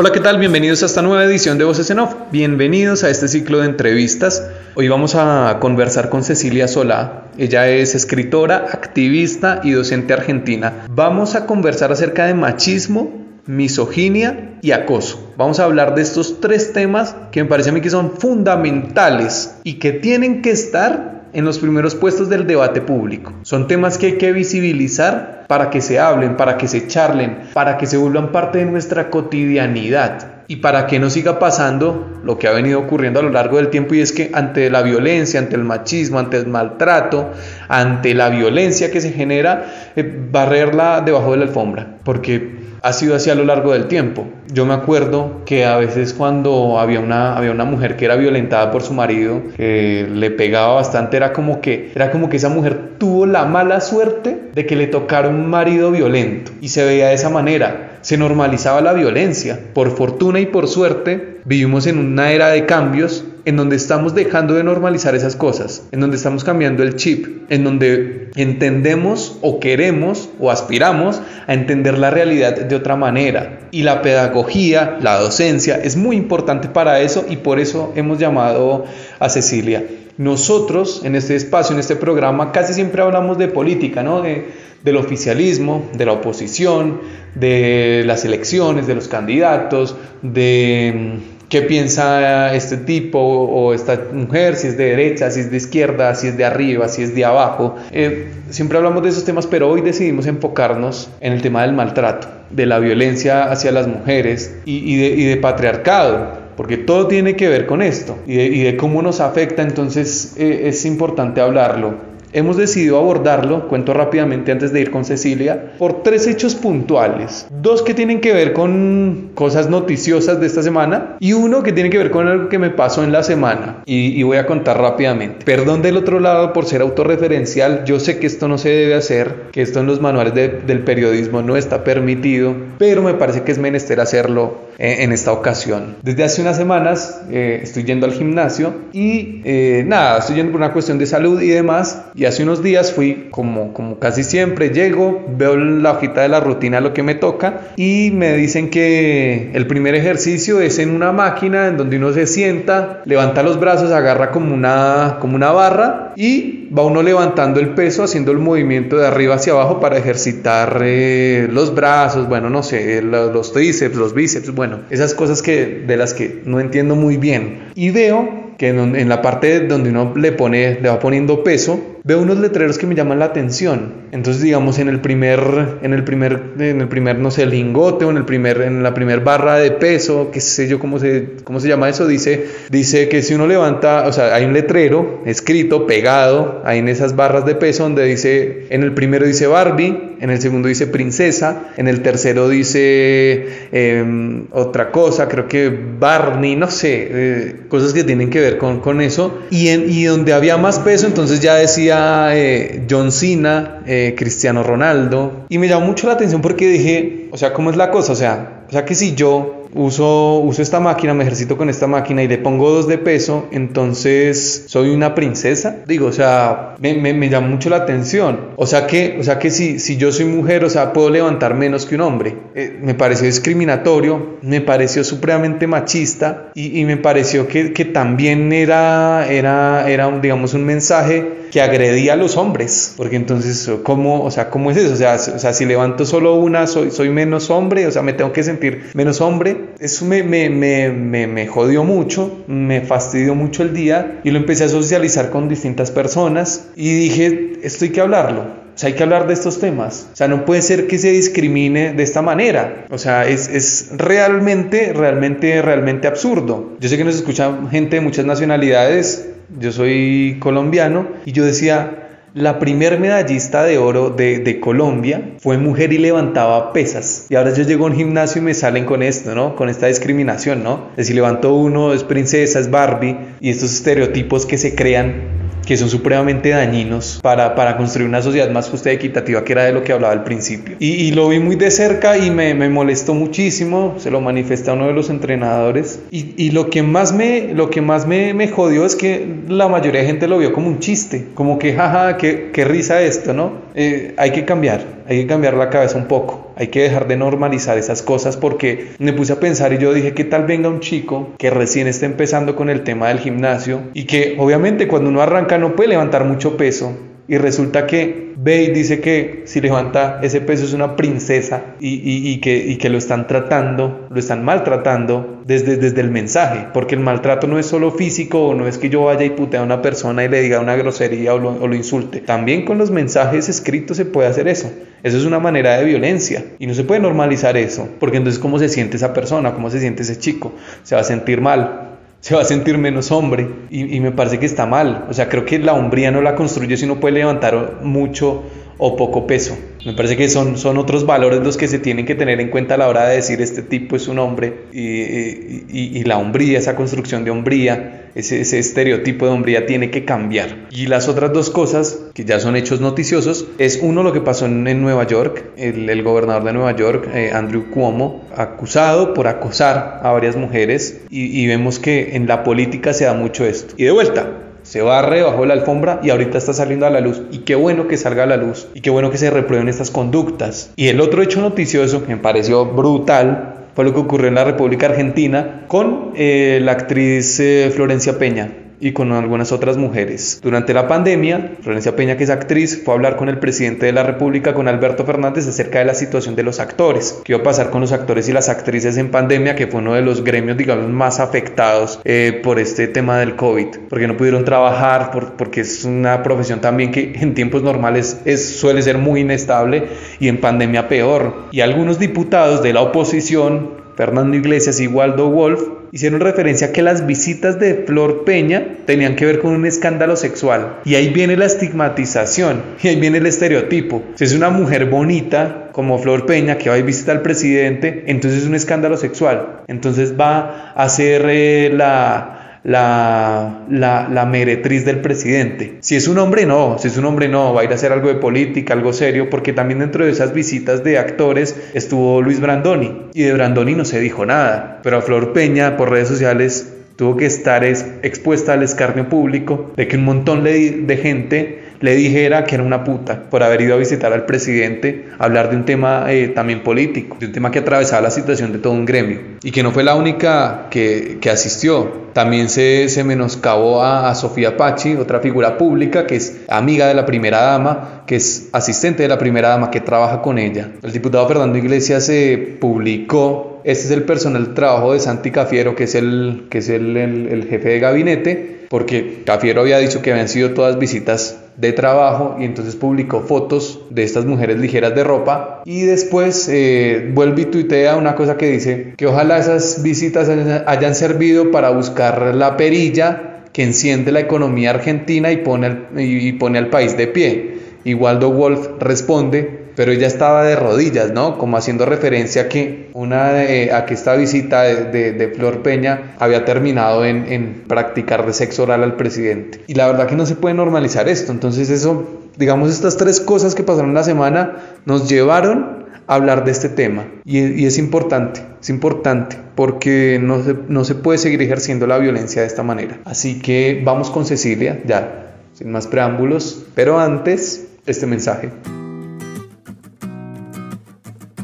Hola, ¿qué tal? Bienvenidos a esta nueva edición de Voces en Off. Bienvenidos a este ciclo de entrevistas. Hoy vamos a conversar con Cecilia Solá. Ella es escritora, activista y docente argentina. Vamos a conversar acerca de machismo, misoginia y acoso. Vamos a hablar de estos tres temas que me parece a mí que son fundamentales y que tienen que estar en los primeros puestos del debate público. Son temas que hay que visibilizar para que se hablen, para que se charlen, para que se vuelvan parte de nuestra cotidianidad y para que no siga pasando lo que ha venido ocurriendo a lo largo del tiempo y es que ante la violencia, ante el machismo, ante el maltrato, ante la violencia que se genera, eh, barrerla debajo de la alfombra, porque ha sido así a lo largo del tiempo. Yo me acuerdo que a veces cuando había una, había una mujer que era violentada por su marido, que le pegaba bastante, era como, que, era como que esa mujer tuvo la mala suerte de que le tocara un marido violento y se veía de esa manera. Se normalizaba la violencia. Por fortuna y por suerte, vivimos en una era de cambios en donde estamos dejando de normalizar esas cosas, en donde estamos cambiando el chip, en donde entendemos o queremos o aspiramos a entender la realidad de otra manera. Y la pedagogía, la docencia es muy importante para eso y por eso hemos llamado a Cecilia. Nosotros en este espacio, en este programa, casi siempre hablamos de política, ¿no? De, del oficialismo, de la oposición, de las elecciones, de los candidatos, de qué piensa este tipo o esta mujer, si es de derecha, si es de izquierda, si es de arriba, si es de abajo. Eh, siempre hablamos de esos temas, pero hoy decidimos enfocarnos en el tema del maltrato, de la violencia hacia las mujeres y, de, patriarcado porque todo tiene que ver con esto y de, cómo nos afecta, entonces eh, es importante hablarlo. Hemos decidido abordarlo, cuento rápidamente antes de ir con Cecilia, por tres hechos puntuales. Dos que tienen que ver con cosas noticiosas de esta semana y uno que tiene que ver con algo que me pasó en la semana. Y, voy a contar rápidamente. Perdón del otro lado por ser autorreferencial. Yo sé que esto no se debe hacer, que esto en los manuales del periodismo no está permitido, pero me parece que es menester hacerlo en, esta ocasión. Desde hace unas semanas eh, estoy yendo al gimnasio y eh, nada, estoy yendo por una cuestión de salud y demás y hace unos días fui, como, como casi siempre, llego, veo la hojita de la rutina, lo que me toca, y me dicen que el primer ejercicio es en una máquina en donde uno se sienta, levanta los brazos, agarra como una, como una barra y va uno levantando el peso, haciendo el movimiento de arriba hacia abajo para ejercitar eh, los brazos, bueno, no sé, los, los tríceps, los bíceps, bueno, esas cosas que, de las que no entiendo muy bien. Y veo que en, la parte donde uno le pone, le va poniendo peso, veo unos letreros que me llaman la atención. Entonces, digamos, en el primer, en el primer, en el primer, no sé, lingote o en el primer, en la primer barra de peso, qué sé yo cómo se, cómo se llama eso, dice, dice que si uno levanta, o sea, hay un letrero escrito, pegado, ahí en esas barras de peso, donde dice, en el primero dice Barbie, en el segundo dice princesa, en el tercero dice em, otra cosa, creo que Barney, no sé, eh, cosas que tienen que ver con, con eso. Y, en, y donde había más peso, entonces ya decía eh, John Cena, eh, Cristiano Ronaldo. Y me llamó mucho la atención porque dije, o sea, ¿cómo es la cosa? O sea, o sea que si yo uso, uso esta máquina, me ejercito con esta máquina y le pongo dos de peso, entonces soy una princesa. Digo, o sea, me, me, llama mucho la atención. O sea que, o sea que si, si yo soy mujer, o sea, puedo levantar menos que un hombre. Eh, me pareció discriminatorio, me pareció supremamente machista y, y me pareció que, que, también era, era, era digamos, un mensaje que agredía a los hombres. Porque entonces, ¿cómo, o sea, ¿cómo es eso? O sea, o sea si levanto solo una, soy, soy menos hombre, o sea, me tengo que sentir menos hombre eso me, me, me, me, jodió mucho, me fastidió mucho el día y lo empecé a socializar con distintas personas y dije, esto hay que hablarlo. O sea, hay que hablar de estos temas. O sea, no puede ser que se discrimine de esta manera. O sea, es, es realmente, realmente, realmente absurdo. Yo sé que nos escucha gente de muchas nacionalidades yo soy colombiano y yo decía, la primer medallista de oro de, Colombia fue mujer y levantaba pesas. Y ahora yo llego a un gimnasio y me salen con esto, ¿no? Con esta discriminación, ¿no? De si levantó uno, es princesa, es Barbie. Y estos estereotipos que se crean que son supremamente dañinos para, para construir una sociedad más justa y equitativa, que era de lo que hablaba al principio. Y, lo vi muy de cerca y me, me, molestó muchísimo, se lo manifesta uno de los entrenadores. Y, y, lo que más, me, lo que más me, me, jodió es que la mayoría de gente lo vio como un chiste, como que jaja, qué, qué risa esto, ¿no? Eh, hay que cambiar, hay que cambiar la cabeza un poco. Hay que dejar de normalizar esas cosas porque me puse a pensar y yo dije, ¿qué tal venga un chico que recién está empezando con el tema del gimnasio y que obviamente cuando uno arranca no puede levantar mucho peso y resulta que ve y dice que si levanta ese peso es una princesa y, que, que, lo están tratando, lo están maltratando desde, desde el mensaje, porque el maltrato no es solo físico, no es que yo vaya y pute a una persona y le diga una grosería o lo, o lo insulte, también con los mensajes escritos se puede hacer eso. Eso es una manera de violencia y no se puede normalizar eso, porque entonces cómo se siente esa persona, cómo se siente ese chico, se va a sentir mal, se va a sentir menos hombre y, me parece que está mal. O sea, creo que la hombría no la construye si uno puede levantar mucho o poco peso. Me parece que son, son otros valores los que se tienen que tener en cuenta a la hora de decir este tipo es un hombre y, y, la hombría, esa construcción de hombría, ese, ese, estereotipo de hombría tiene que cambiar. Y las otras dos cosas, que ya son hechos noticiosos, es uno lo que pasó en, Nueva York, el, gobernador de Nueva York, eh, Andrew Cuomo, acusado por acosar a varias mujeres y, y vemos que en la política se da mucho esto. Y de vuelta, se barre bajo la alfombra y ahorita está saliendo a la luz. Y qué bueno que salga a la luz y qué bueno que se reprueben estas conductas. Y el otro hecho noticioso que me pareció brutal fue lo que ocurrió en la República Argentina con eh, la actriz eh, Florencia Peña y con algunas otras mujeres. Durante la pandemia, Florencia Peña, que es actriz, fue a hablar con el presidente de la República, con Alberto Fernández, acerca de la situación de los actores. ¿Qué iba a pasar con los actores y las actrices en pandemia, que fue uno de los gremios, digamos, más afectados eh, por este tema del COVID? Porque no pudieron trabajar, porque es una profesión también que en tiempos normales es, suele ser muy inestable y en pandemia peor. Y algunos diputados de la oposición, Fernando Iglesias y Waldo Wolf, hicieron referencia a que las visitas de Flor Peña tenían que ver con un escándalo sexual. Y ahí viene la estigmatización, y ahí viene el estereotipo. Si es una mujer bonita, como Flor Peña, que va y visita al presidente, entonces es un escándalo sexual. Entonces va a ser eh, la la, la, meretriz del presidente. Si es un hombre, no, si es un hombre, no, va a ir a hacer algo de política, algo serio, porque también dentro de esas visitas de actores estuvo Luis Brandoni. Y de Brandoni no se dijo nada, pero a Flor Peña por redes sociales tuvo que estar expuesta al escarnio público de que un montón de gente le dijera que era una puta por haber ido a visitar al presidente, hablar de un tema eh, también político, de un tema que atravesaba la situación de todo un gremio y que no fue la única que, que asistió. También se, se menoscabó a, Sofía Pachi, otra figura pública que es amiga de la primera dama, que es asistente de la primera dama, que trabaja con ella. El diputado Fernando Iglesias se publicó, este es el personal trabajo de Santi Cafiero, que es el, que es el, el jefe de gabinete, porque Cafiero había dicho que habían sido todas visitas de trabajo y entonces publicó fotos de estas mujeres ligeras de ropa y después eh, vuelve y tuitea una cosa que dice que ojalá esas visitas hayan servido para buscar la perilla que enciende la economía argentina y pone al, y pone al país de pie. Y Waldo Wolf responde pero ella estaba de rodillas, ¿no? Como haciendo referencia a que, una a que esta visita de, de, Flor Peña había terminado en, en practicar de sexo oral al presidente. Y la verdad que no se puede normalizar esto. Entonces eso, digamos, estas tres cosas que pasaron la semana nos llevaron a hablar de este tema. Y, y es importante, es importante, porque no se, no se puede seguir ejerciendo la violencia de esta manera. Así que vamos con Cecilia, ya, sin más preámbulos, pero antes, este mensaje.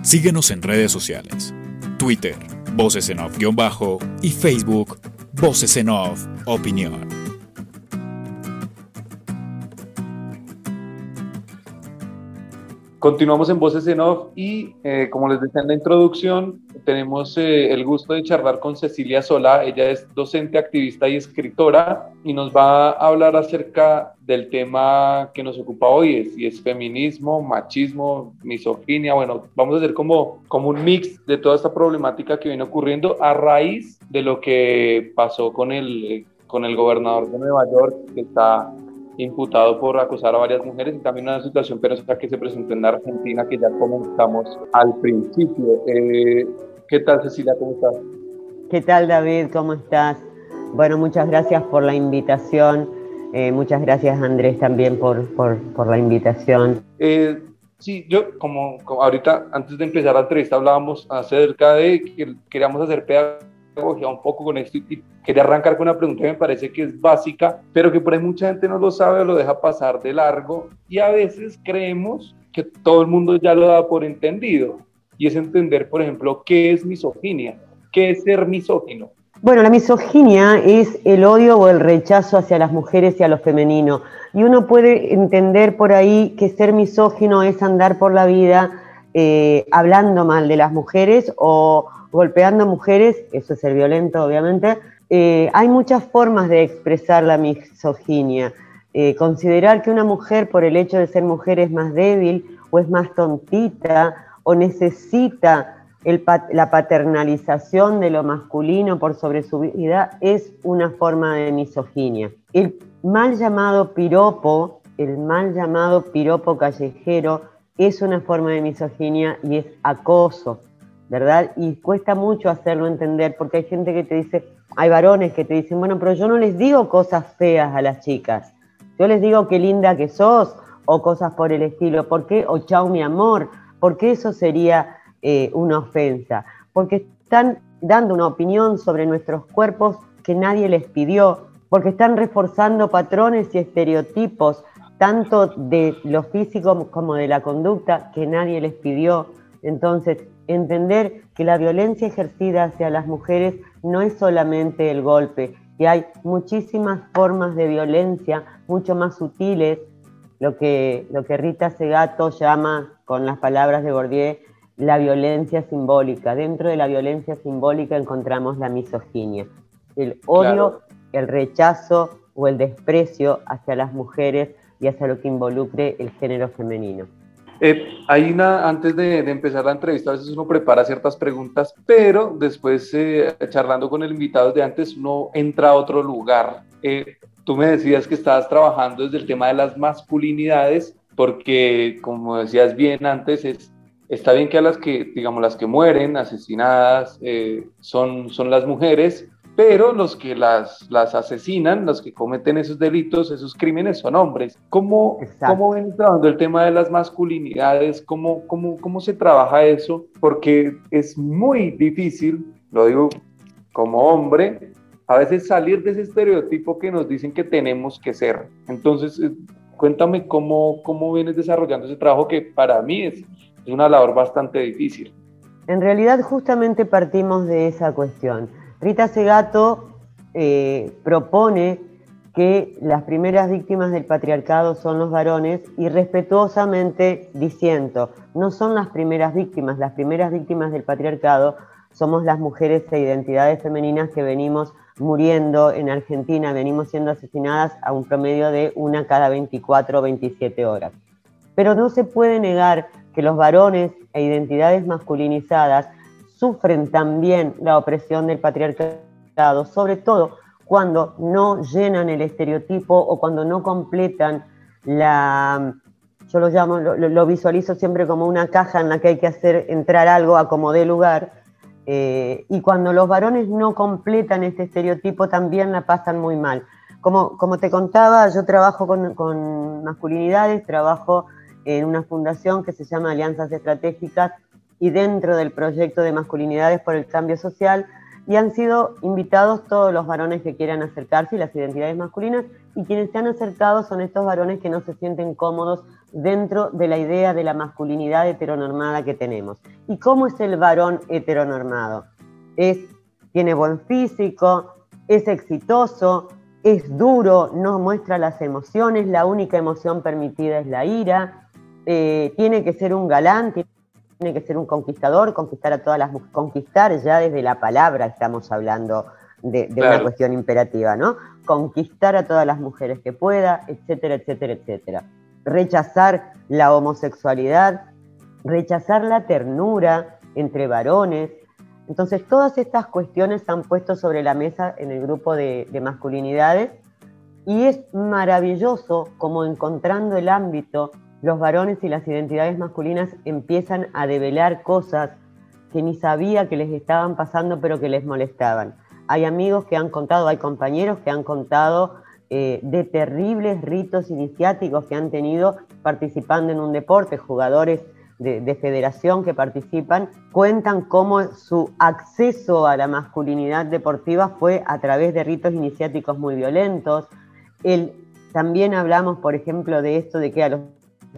Síguenos en redes sociales. Twitter, Voces en Off-Bajo y Facebook, Voces en Off Opinión. Continuamos en Voces en Off y eh, como les decía en la introducción, tenemos eh, el gusto de charlar con Cecilia Sola. Ella es docente, activista y escritora y nos va a hablar acerca del tema que nos ocupa hoy, es, y es feminismo, machismo, misoginia. Bueno, vamos a hacer como, como un mix de toda esta problemática que viene ocurriendo a raíz de lo que pasó con el con el gobernador de Nueva York, que está imputado por acusar a varias mujeres y también una situación penosa que se presentó en Argentina que ya comentamos al principio. Eh, ¿Qué tal Cecilia? ¿Cómo estás? ¿Qué tal David? ¿Cómo estás? Bueno, muchas gracias por la invitación. Eh, muchas gracias Andrés también por, por, por la invitación. Eh, sí, yo como, ahorita antes de empezar la entrevista hablábamos acerca de que queríamos hacer pedagogía un poco con esto y quería arrancar con una pregunta que me parece que es básica, pero que por ahí mucha gente no lo sabe o lo deja pasar de largo y a veces creemos que todo el mundo ya lo da por entendido y es entender, por ejemplo, qué es misoginia, qué es ser misógino. Bueno, la misoginia es el odio o el rechazo hacia las mujeres y a lo femenino. Y uno puede entender por ahí que ser misógino es andar por la vida eh, hablando mal de las mujeres o golpeando mujeres, eso es ser violento obviamente. Eh, hay muchas formas de expresar la misoginia. Eh, considerar que una mujer por el hecho de ser mujer es más débil o es más tontita o necesita la paternalización de lo masculino por sobre su vida es una forma de misoginia. El mal llamado piropo, el mal llamado piropo callejero, es una forma de misoginia y es acoso, ¿verdad? Y cuesta mucho hacerlo entender porque hay gente que te dice, hay varones que te dicen, bueno, pero yo no les digo cosas feas a las chicas, yo les digo qué linda que sos o cosas por el estilo, ¿por qué? O chao mi amor, porque eso sería eh, una ofensa, porque están dando una opinión sobre nuestros cuerpos que nadie les pidió, porque están reforzando patrones y estereotipos, tanto de lo físico como de la conducta, que nadie les pidió. Entonces, entender que la violencia ejercida hacia las mujeres no es solamente el golpe, que hay muchísimas formas de violencia, mucho más sutiles, lo que, lo que Rita Segato llama, con las palabras de Gordier, la violencia simbólica. Dentro de la violencia simbólica encontramos la misoginia, el odio, el rechazo o el desprecio hacia las mujeres y hacia lo que involucre el género femenino. Eh, hay una, antes de, empezar la entrevista, a veces uno prepara ciertas preguntas, pero después eh, charlando con el invitado de antes, uno entra a otro lugar. Eh, tú me decías que estabas trabajando desde el tema de las masculinidades, porque como decías bien antes, es, está bien que a las que, digamos, las que mueren asesinadas son, son las mujeres, pero los que las, las asesinan, los que cometen esos delitos, esos crímenes son hombres. ¿Cómo, ¿cómo ven trabajando el tema de las masculinidades? ¿Cómo, cómo, ¿Cómo se trabaja eso? Porque es muy difícil, lo digo como hombre, a veces salir de ese estereotipo que nos dicen que tenemos que ser. Entonces, eh, cuéntame cómo, cómo vienes desarrollando ese trabajo que para mí es, es una labor bastante difícil. En realidad, justamente partimos de esa cuestión. Rita Segato eh, propone que las primeras víctimas del patriarcado son los varones y respetuosamente diciendo, no son las primeras víctimas, las primeras víctimas del patriarcado somos las mujeres e identidades femeninas que venimos muriendo en Argentina, venimos siendo asesinadas a un promedio de una cada 24 o 27 horas. Pero no se puede negar que los varones e identidades masculinizadas sufren también la opresión del patriarcado, sobre todo cuando no llenan el estereotipo o cuando no completan la, yo lo llamo, lo, visualizo siempre como una caja en la que hay que hacer entrar algo a como dé lugar, eh, y cuando los varones no completan este estereotipo también la pasan muy mal. Como, como te contaba, yo trabajo con, con, masculinidades, trabajo en una fundación que se llama Alianzas Estratégicas y dentro del proyecto de masculinidades por el cambio social y han sido invitados todos los varones que quieran acercarse y las identidades masculinas y quienes se han acercado son estos varones que no se sienten cómodos dentro de la idea de la masculinidad heteronormada que tenemos. ¿Y cómo es el varón heteronormado? Es, tiene buen físico, es exitoso, es duro, no muestra las emociones, la única emoción permitida es la ira, eh, tiene que ser un galán, que ser un conquistador, conquistar a todas las conquistar ya desde la palabra estamos hablando de, una cuestión imperativa, ¿no? Conquistar a todas las mujeres que pueda, etcétera, etcétera, etcétera. Rechazar la homosexualidad, rechazar la ternura entre varones, Entonces, todas estas cuestiones se han puesto sobre la mesa en el grupo de, de masculinidades y es maravilloso como encontrando el ámbito, los varones y las identidades masculinas empiezan a develar cosas que ni sabía que les estaban pasando, pero que les molestaban. Hay amigos que han contado, hay compañeros que han contado eh, de terribles ritos iniciáticos que han tenido participando en un deporte, jugadores de, de, federación que participan, cuentan cómo su acceso a la masculinidad deportiva fue a través de ritos iniciáticos muy violentos, también hablamos, por ejemplo, de esto de que a los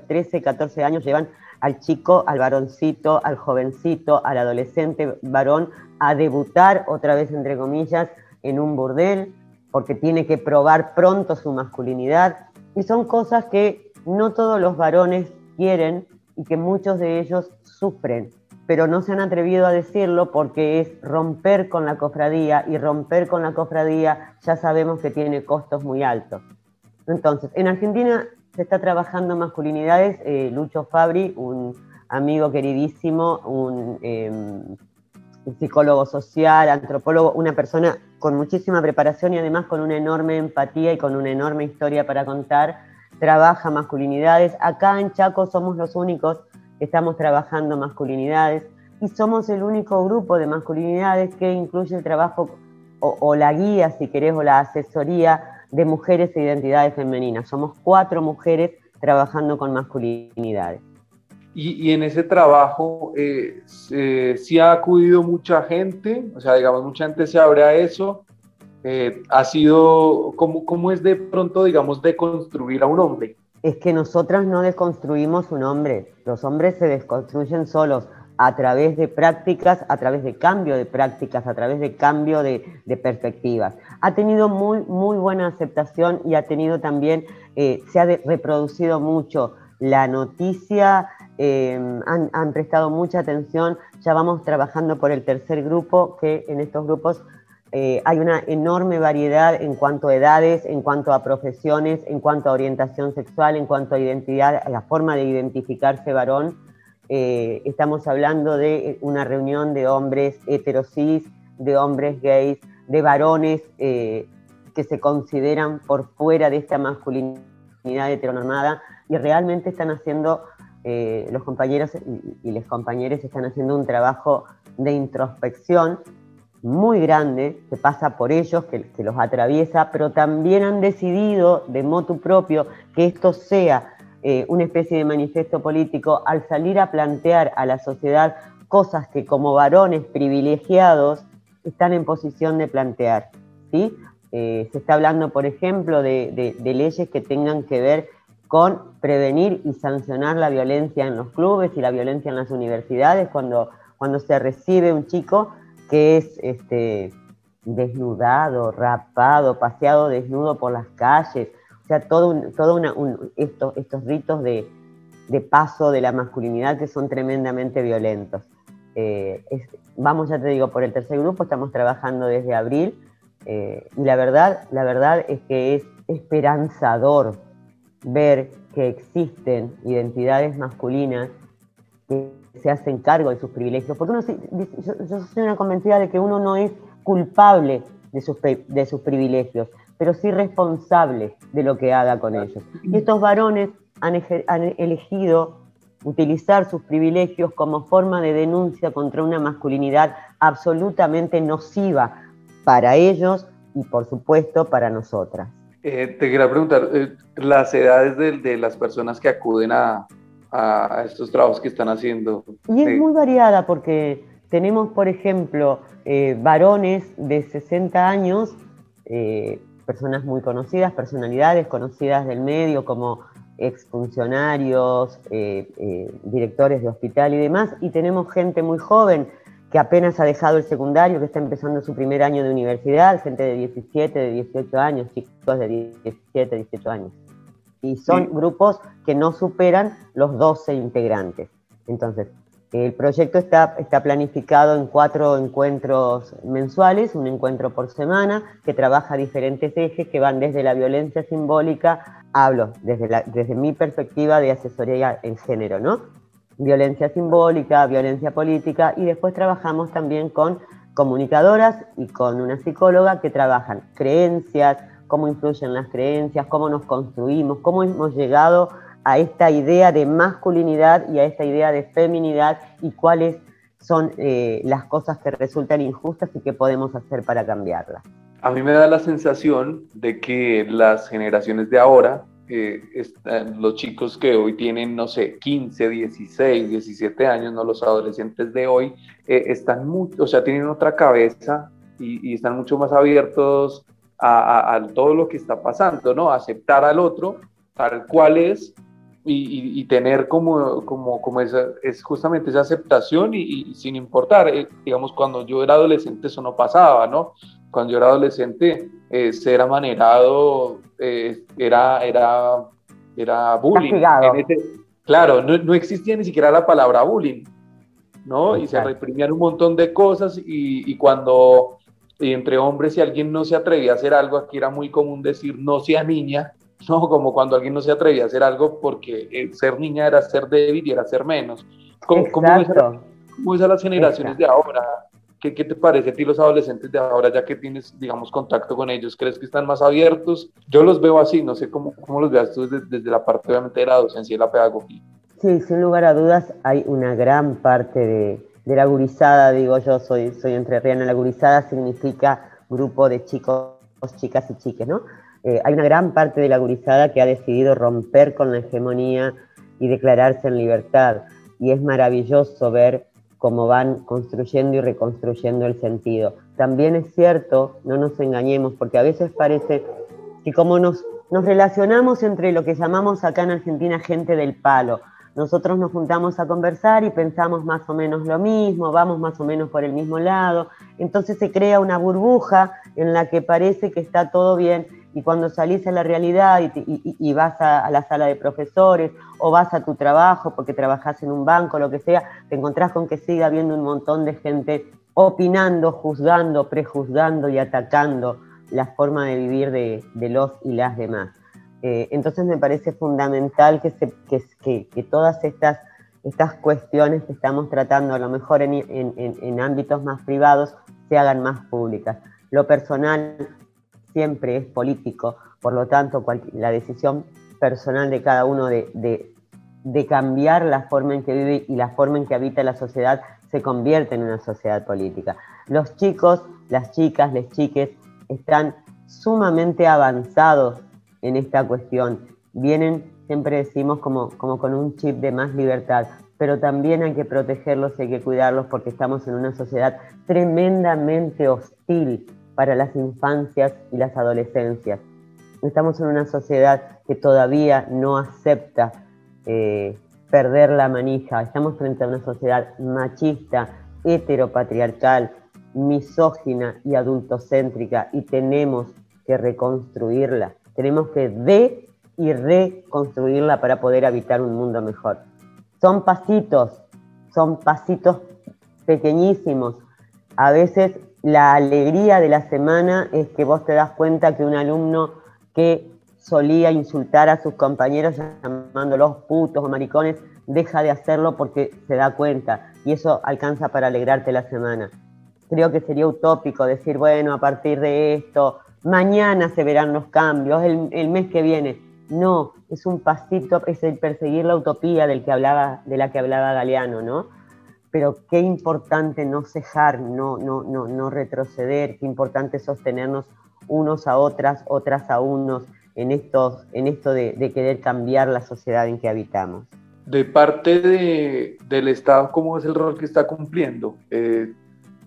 13, 14 años llevan al chico, al varoncito, al jovencito, al adolescente varón a debutar otra vez, entre comillas, en un burdel, porque tiene que probar pronto su masculinidad. Y son cosas que no todos los varones quieren y que muchos de ellos sufren, pero no se han atrevido a decirlo porque es romper con la cofradía y romper con la cofradía ya sabemos que tiene costos muy altos. Entonces, en Argentina se está trabajando masculinidades. Eh, Lucho Fabri, un amigo queridísimo, un, em, un, psicólogo social, antropólogo, una persona con muchísima preparación y además con una enorme empatía y con una enorme historia para contar, trabaja masculinidades. Acá en Chaco somos los únicos estamos trabajando masculinidades y somos el único grupo de masculinidades que incluye el trabajo o, la guía, si querés, o la asesoría de mujeres e identidades femeninas. Somos cuatro mujeres trabajando con masculinidades. Y, en ese trabajo, eh, ¿sí ha acudido mucha gente? O sea, digamos, mucha gente se abre a eso. Eh, ¿Ha sido, cómo, cómo es de pronto, digamos, de construir a un hombre? es que nosotras no desconstruimos un hombre, los hombres se desconstruyen solos a través de prácticas, a través de cambio de prácticas, a través de cambio de, perspectivas. Ha tenido muy, muy buena aceptación y ha tenido también, eh, se ha reproducido mucho la noticia, eh, han, prestado mucha atención, ya vamos trabajando por el tercer grupo, que en estos grupos eh, hay una enorme variedad en cuanto a edades, en cuanto a profesiones, en cuanto a orientación sexual, en cuanto a identidad, a la forma de identificarse varón. Eh, estamos hablando de una reunión de hombres heterosis, de hombres gays, de varones eh, que se consideran por fuera de esta masculinidad heteronormada y realmente están haciendo, los compañeros y, y los compañeros están haciendo un trabajo de introspección muy grande que pasa por ellos, que, los atraviesa, pero también han decidido de motu propio que esto sea eh, una especie de manifiesto político al salir a plantear a la sociedad cosas que como varones privilegiados están en posición de plantear. ¿sí? Eh, se está hablando, por ejemplo, de, leyes que tengan que ver con prevenir y sancionar la violencia en los clubes y la violencia en las universidades cuando, cuando se recibe un chico que es este, desnudado, rapado, paseado desnudo por las calles, sea, todo, todo estos ritos de, paso de la masculinidad que son tremendamente violentos. Eh, vamos, ya te digo, por el tercer grupo, estamos trabajando desde abril eh, y la verdad, la verdad es que es esperanzador ver que existen identidades masculinas que se hacen cargo de sus privilegios, porque uno, yo, soy una convencida de que uno no es culpable de sus, de sus privilegios, pero sí responsable de lo que haga con ellos. Y estos varones han, han elegido utilizar sus privilegios como forma de denuncia contra una masculinidad absolutamente nociva para ellos y por supuesto para nosotras. Eh, te quería preguntar, eh, las edades de, de, las personas que acuden a, a estos trabajos que están haciendo. Y es muy variada porque tenemos, por ejemplo, eh, varones de 60 años, eh, personas muy conocidas, personalidades conocidas del medio como exfuncionarios, eh, directores de hospital y demás, y tenemos gente muy joven que apenas ha dejado el secundario, que está empezando su primer año de universidad, gente de 17, de 18 años, chicos de 17, 18 años. Y son grupos que no superan los 12 integrantes. Entonces, el proyecto está, está planificado en cuatro encuentros mensuales, un encuentro por semana, que trabaja diferentes ejes que van desde la violencia simbólica, hablo desde, la, desde mi perspectiva de asesoría en género, ¿no? violencia simbólica, violencia política y después trabajamos también con comunicadoras y con una psicóloga que trabajan creencias, cómo influyen las creencias, cómo nos construimos, cómo hemos llegado a esta idea de masculinidad y a esta idea de feminidad y cuáles son eh, las cosas que resultan injustas y qué podemos hacer para cambiarlas. A mí me da la sensación de que las generaciones de ahora los chicos que hoy tienen, no sé, 15, 16, 17 años, no los adolescentes de hoy, eh, están mucho, o sea, tienen otra cabeza y, están mucho más abiertos a, todo lo que está pasando, ¿no? Aceptar al otro tal cual es y, tener como, como, como esa, es justamente esa aceptación y, sin importar, eh, digamos, cuando yo era adolescente eso no pasaba, ¿no? Cuando yo era adolescente, eh, ser amanerado eh, era, era, era bullying. claro, no, no, existía ni siquiera la palabra bullying, ¿no? Y se reprimían un montón de cosas y, y cuando entre hombres si alguien no se atrevía a hacer algo, aquí era muy común decir no sea niña, ¿no? Como cuando alguien no se atrevía a hacer algo porque eh, ser niña era ser débil y era ser menos. ¿Cómo, cómo ves, a, las generaciones de ahora? ¿Qué, ¿Qué, te parece a ti los adolescentes de ahora, ya que tienes, digamos, contacto con ellos? ¿Crees que están más abiertos? Yo los veo así, no sé cómo, cómo los veas tú desde, desde la parte, obviamente, de la docencia y la pedagogía. Sí, sin lugar a dudas, hay una gran parte de, de la gurizada, digo yo, soy, soy entrerriana, la gurizada significa grupo de chicos, chicas y chiques, ¿no? Eh, hay una gran parte de la gurizada que ha decidido romper con la hegemonía y declararse en libertad. Y es maravilloso ver cómo van construyendo y reconstruyendo el sentido. También es cierto, no nos engañemos, porque a veces parece que como nos, nos relacionamos entre lo que llamamos acá en Argentina gente del palo, nosotros nos juntamos a conversar y pensamos más o menos lo mismo, vamos más o menos por el mismo lado, entonces se crea una burbuja en la que parece que está todo bien y cuando salís a la realidad y, vas a, la sala de profesores o vas a tu trabajo porque trabajas en un banco, lo que sea, te encontrás con que sigue habiendo un montón de gente opinando, juzgando, prejuzgando y atacando la forma de vivir de, los y las demás. Eh, entonces me parece fundamental que, que, todas estas, estas cuestiones que estamos tratando, a lo mejor en, en ámbitos más privados, se hagan más públicas. Lo personal siempre es político, por lo tanto la decisión personal de cada uno de, cambiar la forma en que vive y la forma en que habita la sociedad se convierte en una sociedad política. Los chicos, las chicas, las chiques están sumamente avanzados en esta cuestión. Vienen, siempre decimos, como, como con un chip de más libertad, pero también hay que protegerlos y hay que cuidarlos porque estamos en una sociedad tremendamente hostil para las infancias y las adolescencias. Estamos en una sociedad que todavía no acepta eh, perder la manija. Estamos frente a una sociedad machista, heteropatriarcal, misógina y adultocéntrica y tenemos que reconstruirla. Tenemos que de y reconstruirla para poder habitar un mundo mejor. Son pasitos, son pasitos pequeñísimos. A veces la alegría de la semana es que vos te das cuenta que un alumno que solía insultar a sus compañeros llamándolos putos o maricones, deja de hacerlo porque se da cuenta y eso alcanza para alegrarte la semana. Creo que sería utópico decir, bueno, a partir de esto, mañana se verán los cambios, el, el mes que viene. No, es un pasito, es el perseguir la utopía del que hablaba, de la que hablaba Galeano, ¿no? Pero qué importante no cejar, no, no, no, no retroceder, qué importante sostenernos unos a otras, otras a unos en, estos, en esto de, querer cambiar la sociedad en que habitamos. De parte de, del Estado, ¿cómo es el rol que está cumpliendo? Eh,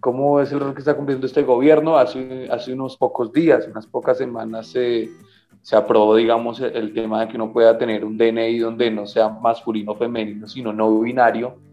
¿Cómo es el rol que está cumpliendo este gobierno? Hace, hace unos pocos días, unas pocas semanas, se, se aprobó, digamos, el tema de que uno pueda tener un DNI donde no sea masculino o femenino, sino no binario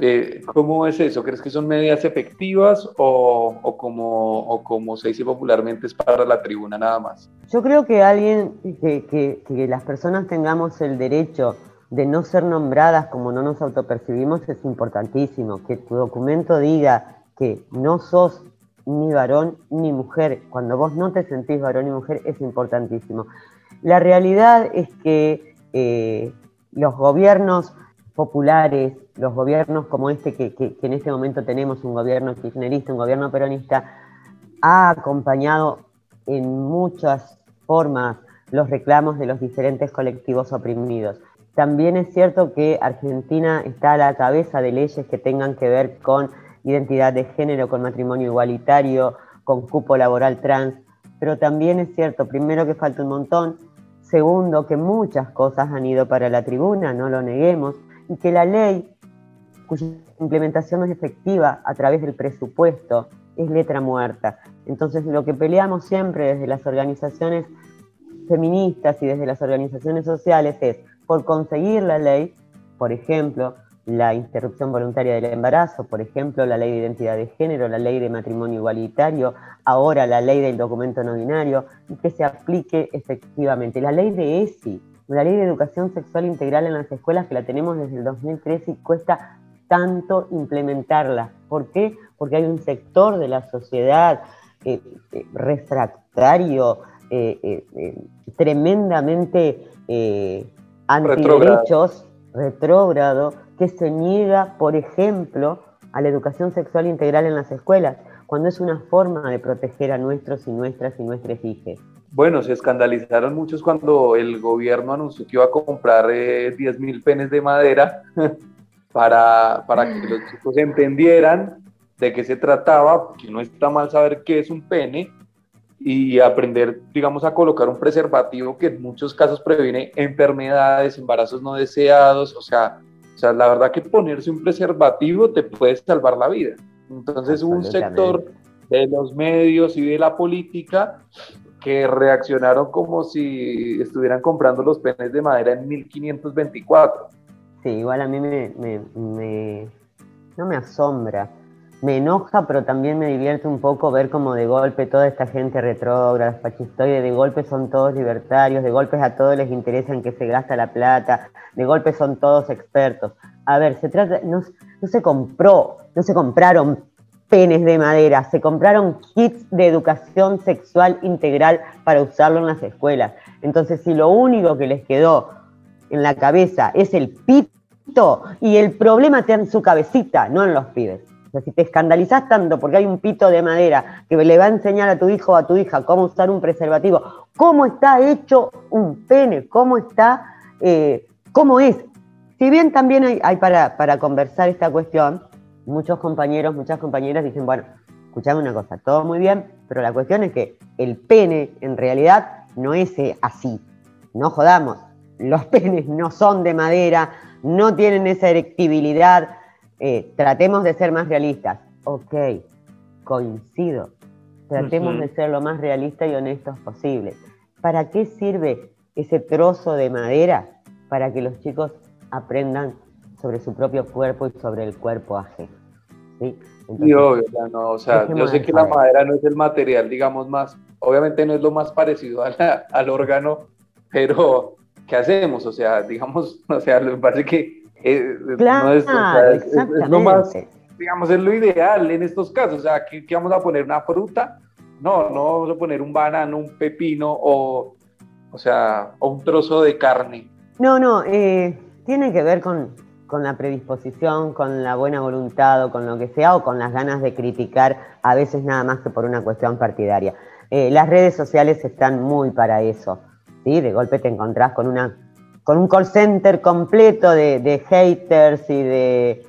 eh, ¿Cómo es eso? ¿Crees que son medidas efectivas o, como, se dice popularmente es para la tribuna nada más? Yo creo que alguien, que, las personas tengamos el derecho de no ser nombradas como no nos autopercibimos es importantísimo. Que tu documento diga que no sos ni varón ni mujer, cuando vos no te sentís varón ni mujer, es importantísimo. La realidad es que eh, los gobiernos populares, los gobiernos como este que, que, en este momento tenemos, un gobierno kirchnerista, un gobierno peronista, ha acompañado en muchas formas los reclamos de los diferentes colectivos oprimidos. También es cierto que Argentina está a la cabeza de leyes que tengan que ver con identidad de género, con matrimonio igualitario, con cupo laboral trans, pero también es cierto, primero que falta un montón, segundo que muchas cosas han ido para la tribuna, no lo neguemos, y que la ley, cuya implementación no es efectiva a través del presupuesto, es letra muerta. Entonces lo que peleamos siempre desde las organizaciones feministas y desde las organizaciones sociales es por conseguir la ley, por ejemplo, la interrupción voluntaria del embarazo, por ejemplo, la ley de identidad de género, la ley de matrimonio igualitario, ahora la ley del documento no binario, y que se aplique efectivamente. La ley de ESI, la ley de educación sexual integral en las escuelas, que la tenemos desde el 2013 y cuesta tanto implementarla. ¿Por qué? Porque hay un sector de la sociedad eh, eh, refractario, eh, tremendamente antiderechos, retrógrado, que se niega, por ejemplo, a la educación sexual integral en las escuelas, cuando es una forma de proteger a nuestros y nuestras y nuestras hijas. Bueno, se escandalizaron muchos cuando el gobierno anunció que iba a comprar 10 eh, mil penes de madera para, para que los chicos entendieran de qué se trataba, que no está mal saber qué es un pene, y aprender, digamos, a colocar un preservativo que en muchos casos previene enfermedades, embarazos no deseados, o sea, o sea, la verdad que ponerse un preservativo te puede salvar la vida. Entonces hubo un sector de los medios y de la política que reaccionaron como si estuvieran comprando los penes de madera en 1524. Sí, igual a mí me, no me asombra me enoja, pero también me divierte un poco ver como de golpe toda esta gente retrógrada, fascistoide, de golpe son todos libertarios, de golpe a todos les interesa en que se gasta la plata, de golpe son todos expertos. A ver, se trata, no, no se compró, no se compraron penes de madera, se compraron kits de educación sexual integral para usarlo en las escuelas. Entonces, si lo único que les quedó en la cabeza es el pito y el problema está en su cabecita, no en los pibes. O sea, si te escandalizás tanto porque hay un pito de madera que le va a enseñar a tu hijo o a tu hija cómo usar un preservativo, cómo está hecho un pene, cómo está, eh, cómo es. Si bien también hay, para, para, conversar esta cuestión, muchos compañeros, muchas compañeras dicen, bueno, escuchame una cosa, todo muy bien, pero la cuestión es que el pene en realidad no es eh, así. No jodamos, los penes no son de madera, no tienen esa erectibilidad, eh, tratemos de ser más realistas. Ok, coincido. Tratemos de ser lo más realistas y honestos posible. ¿Para qué sirve ese trozo de madera? Para que los chicos aprendan sobre su propio cuerpo y sobre el cuerpo ajeno. ¿sí? obvio, no, o sea, yo sé que la madera no es el material, digamos, más, obviamente no es lo más parecido al órgano, pero ¿qué hacemos? O sea, digamos, o sea, me parece que claro, es, lo más, digamos, es lo ideal en estos casos. O sea, aquí, vamos a poner una fruta, no, no vamos a poner un banano, un pepino o, o sea, o un trozo de carne. No, no, eh, tiene que ver con, con la predisposición, con la buena voluntad o con lo que sea, o con las ganas de criticar, a veces nada más que por una cuestión partidaria. Eh, las redes sociales están muy para eso, De golpe te encontrás con una con un call center completo de, haters y de,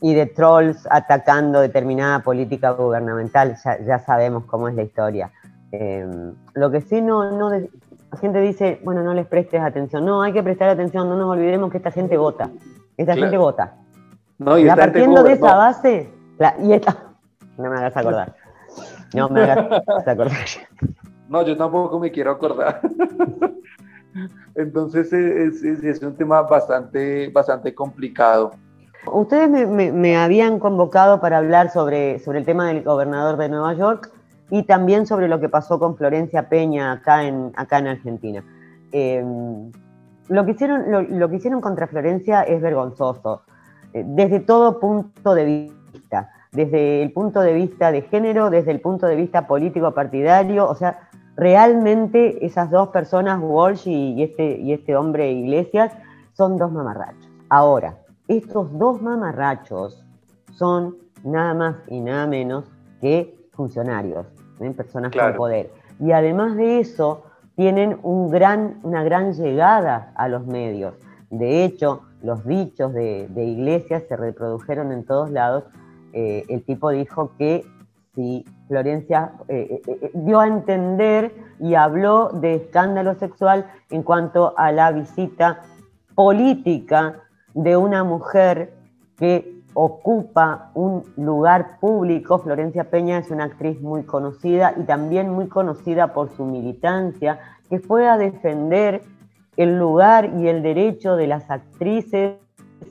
y de trolls atacando determinada política gubernamental, ya, sabemos cómo es la historia. Em, lo que sí no, no la gente dice, bueno, no les prestes atención. No, hay que prestar atención, no nos olvidemos que esta gente vota. Esta gente vota. No, y partiendo de esa base, y esta, no me hagas acordar. No me hagas acordar. No, yo tampoco me quiero acordar. Entonces es, un tema bastante, bastante complicado. Ustedes me, habían convocado para hablar sobre, sobre el tema del gobernador de Nueva York y también sobre lo que pasó con Florencia Peña acá en, acá en Argentina. Em, lo, que hicieron, lo, que hicieron contra Florencia es vergonzoso, eh, desde todo punto de vista, desde el punto de vista de género, desde el punto de vista político partidario, o sea, realmente esas dos personas, Walsh y, este, y este hombre Iglesias, son dos mamarrachos. Ahora, estos dos mamarrachos son nada más y nada menos que funcionarios, ¿eh? personas con poder. Y además de eso, tienen un gran, una gran llegada a los medios. De hecho, los dichos de, Iglesias se reprodujeron en todos lados. Eh, el tipo dijo que si Florencia eh, dio a entender y habló de escándalo sexual en cuanto a la visita política de una mujer que ocupa un lugar público. Florencia Peña es una actriz muy conocida y también muy conocida por su militancia, que fue a defender el lugar y el derecho de las actrices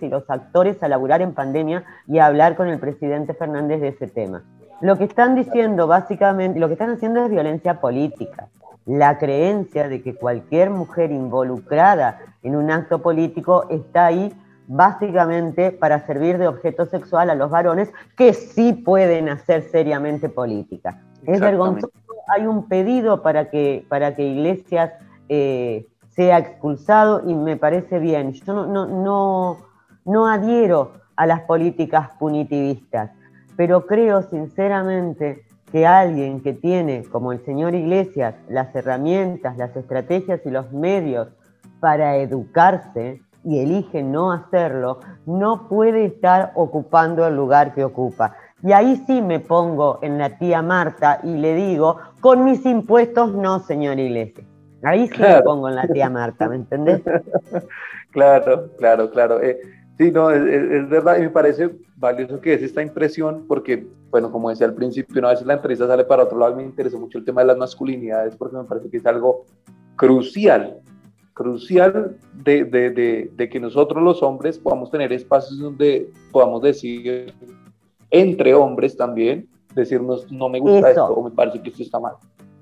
y los actores a laburar en pandemia y a hablar con el presidente Fernández de ese tema. Lo que están diciendo básicamente, lo que están haciendo es violencia política. La creencia de que cualquier mujer involucrada en un acto político está ahí básicamente para servir de objeto sexual a los varones que sí pueden hacer seriamente política. Es vergonzoso, hay un pedido para que, para que Iglesias eh, sea expulsado y me parece bien. Yo no, no, no, no adhiero a las políticas punitivistas, pero creo sinceramente que alguien que tiene, como el señor Iglesias, las herramientas, las estrategias y los medios para educarse, y elige no hacerlo, no puede estar ocupando el lugar que ocupa. Y ahí sí me pongo en la tía Marta y le digo, con mis impuestos no, señor Iglesias. Ahí sí me pongo en la tía Marta, ¿me entendés? claro, claro, claro. Eh, sí, no, es, verdad y me parece valioso que es esta impresión porque, bueno, como decía al principio, una vez la entrevista sale para otro lado, me interesa mucho el tema de las masculinidades porque me parece que es algo crucial crucial de, de, de, que nosotros los hombres podamos tener espacios donde podamos decir, entre hombres también, decirnos, no me gusta esto o me parece que esto está mal.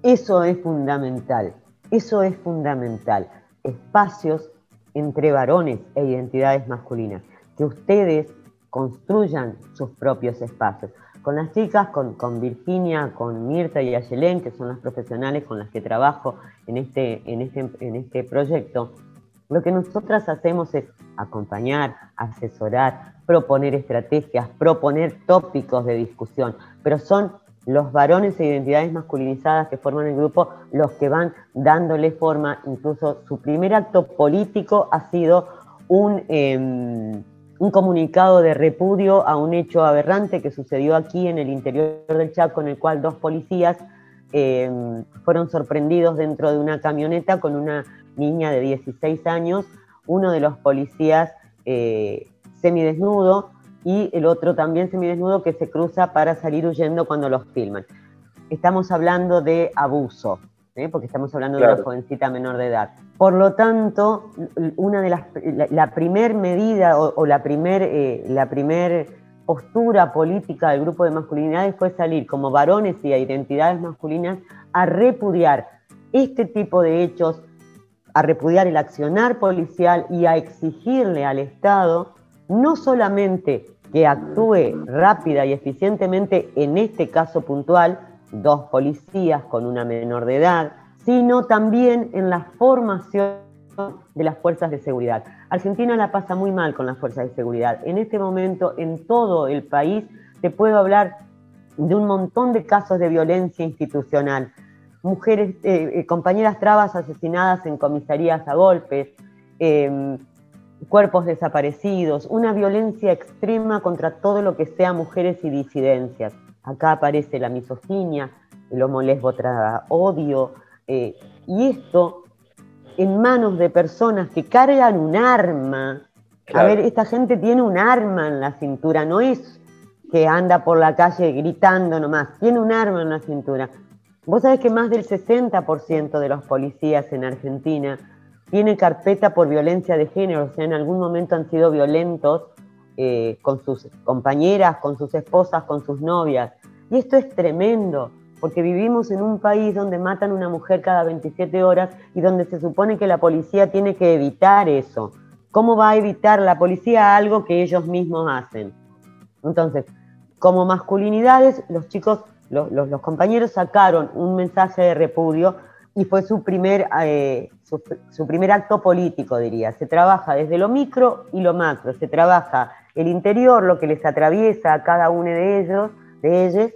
Eso es fundamental, eso es fundamental. Espacios entre varones e identidades masculinas, que ustedes construyan sus propios espacios. Con las chicas, con, Virginia, con Mirta y Ayelén, que son las profesionales con las que trabajo en este, en este, en este proyecto, lo que nosotras hacemos es acompañar, asesorar, proponer estrategias, proponer tópicos de discusión, pero son los varones e identidades masculinizadas que forman el grupo los que van dándole forma, incluso su primer acto político ha sido un... Em, un comunicado de repudio a un hecho aberrante que sucedió aquí en el interior del Chaco, en el cual dos policías eh, fueron sorprendidos dentro de una camioneta con una niña de 16 años, uno de los policías eh, semidesnudo y el otro también semidesnudo que se cruza para salir huyendo cuando los filman. Estamos hablando de abuso, ¿eh? porque estamos hablando de una jovencita menor de edad. Por lo tanto, una de las, la, primer medida o, la primer, eh, la primer postura política del grupo de masculinidades fue salir como varones y a identidades masculinas a repudiar este tipo de hechos, a repudiar el accionar policial y a exigirle al Estado no solamente que actúe rápida y eficientemente en este caso puntual, dos policías con una menor de edad, sino también en la formación de las fuerzas de seguridad. Argentina la pasa muy mal con las fuerzas de seguridad. En este momento, en todo el país, te puedo hablar de un montón de casos de violencia institucional. Mujeres, eh, eh, compañeras trabas asesinadas en comisarías a golpes, em, cuerpos desaparecidos, una violencia extrema contra todo lo que sea mujeres y disidencias. Acá aparece la misoginia, el homo odio, eh, y esto en manos de personas que cargan un arma. A ver, esta gente tiene un arma en la cintura, no es que anda por la calle gritando nomás, tiene un arma en la cintura. Vos sabés que más del 60% de los policías en Argentina tiene carpeta por violencia de género, o sea, en algún momento han sido violentos eh, con sus compañeras, con sus esposas, con sus novias. Y esto es tremendo, porque vivimos en un país donde matan una mujer cada 27 horas y donde se supone que la policía tiene que evitar eso. ¿Cómo va a evitar la policía algo que ellos mismos hacen? Entonces, como masculinidades, los chicos, los compañeros sacaron un mensaje de repudio y fue su primer, eh, su, primer acto político, diría. Se trabaja desde lo micro y lo macro, se trabaja el interior, lo que les atraviesa a cada uno de ellos, de ellos,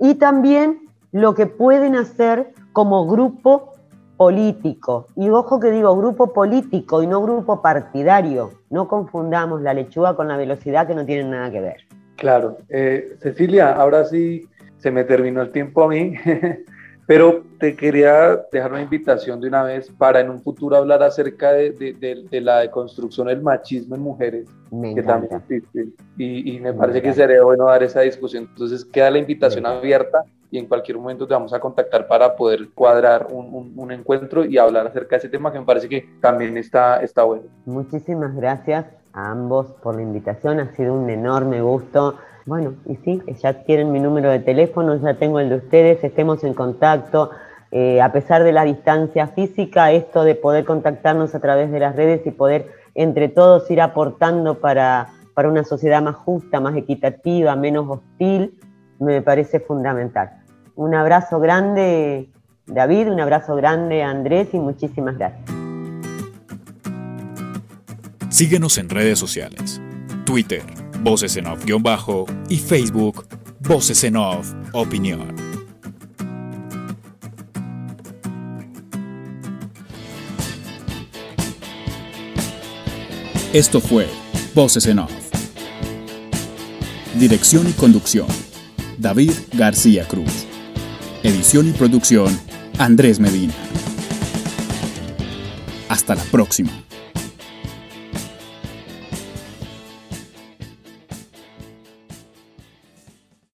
y también lo que pueden hacer como grupo político. Y ojo que digo grupo político y no grupo partidario. No confundamos la lechuga con la velocidad que no tienen nada que ver. Claro. Eh, Cecilia, ahora sí se me terminó el tiempo a mí, pero te quería dejar una invitación de una vez para en un futuro hablar acerca de, la deconstrucción del machismo en mujeres, que también existe. Y, me, parece que sería bueno dar esa discusión. Entonces queda la invitación abierta y en cualquier momento te vamos a contactar para poder cuadrar un, un, encuentro y hablar acerca de ese tema que me parece que también está, está bueno. Muchísimas gracias a ambos por la invitación, ha sido un enorme gusto. Bueno, y sí, ya tienen mi número de teléfono, ya tengo el de ustedes, estemos en contacto. Eh, a pesar de la distancia física, esto de poder contactarnos a través de las redes y poder entre todos ir aportando para, para una sociedad más justa, más equitativa, menos hostil, me parece fundamental. Un abrazo grande, David, un abrazo grande, Andrés, y muchísimas gracias. Síguenos en redes sociales. Twitter, Voces en Off-Bajo y Facebook, Voces en Off Opinión. Esto fue Voces en Off. Dirección y conducción David García Cruz. Edición y producción, Andrés Medina. Hasta la próxima.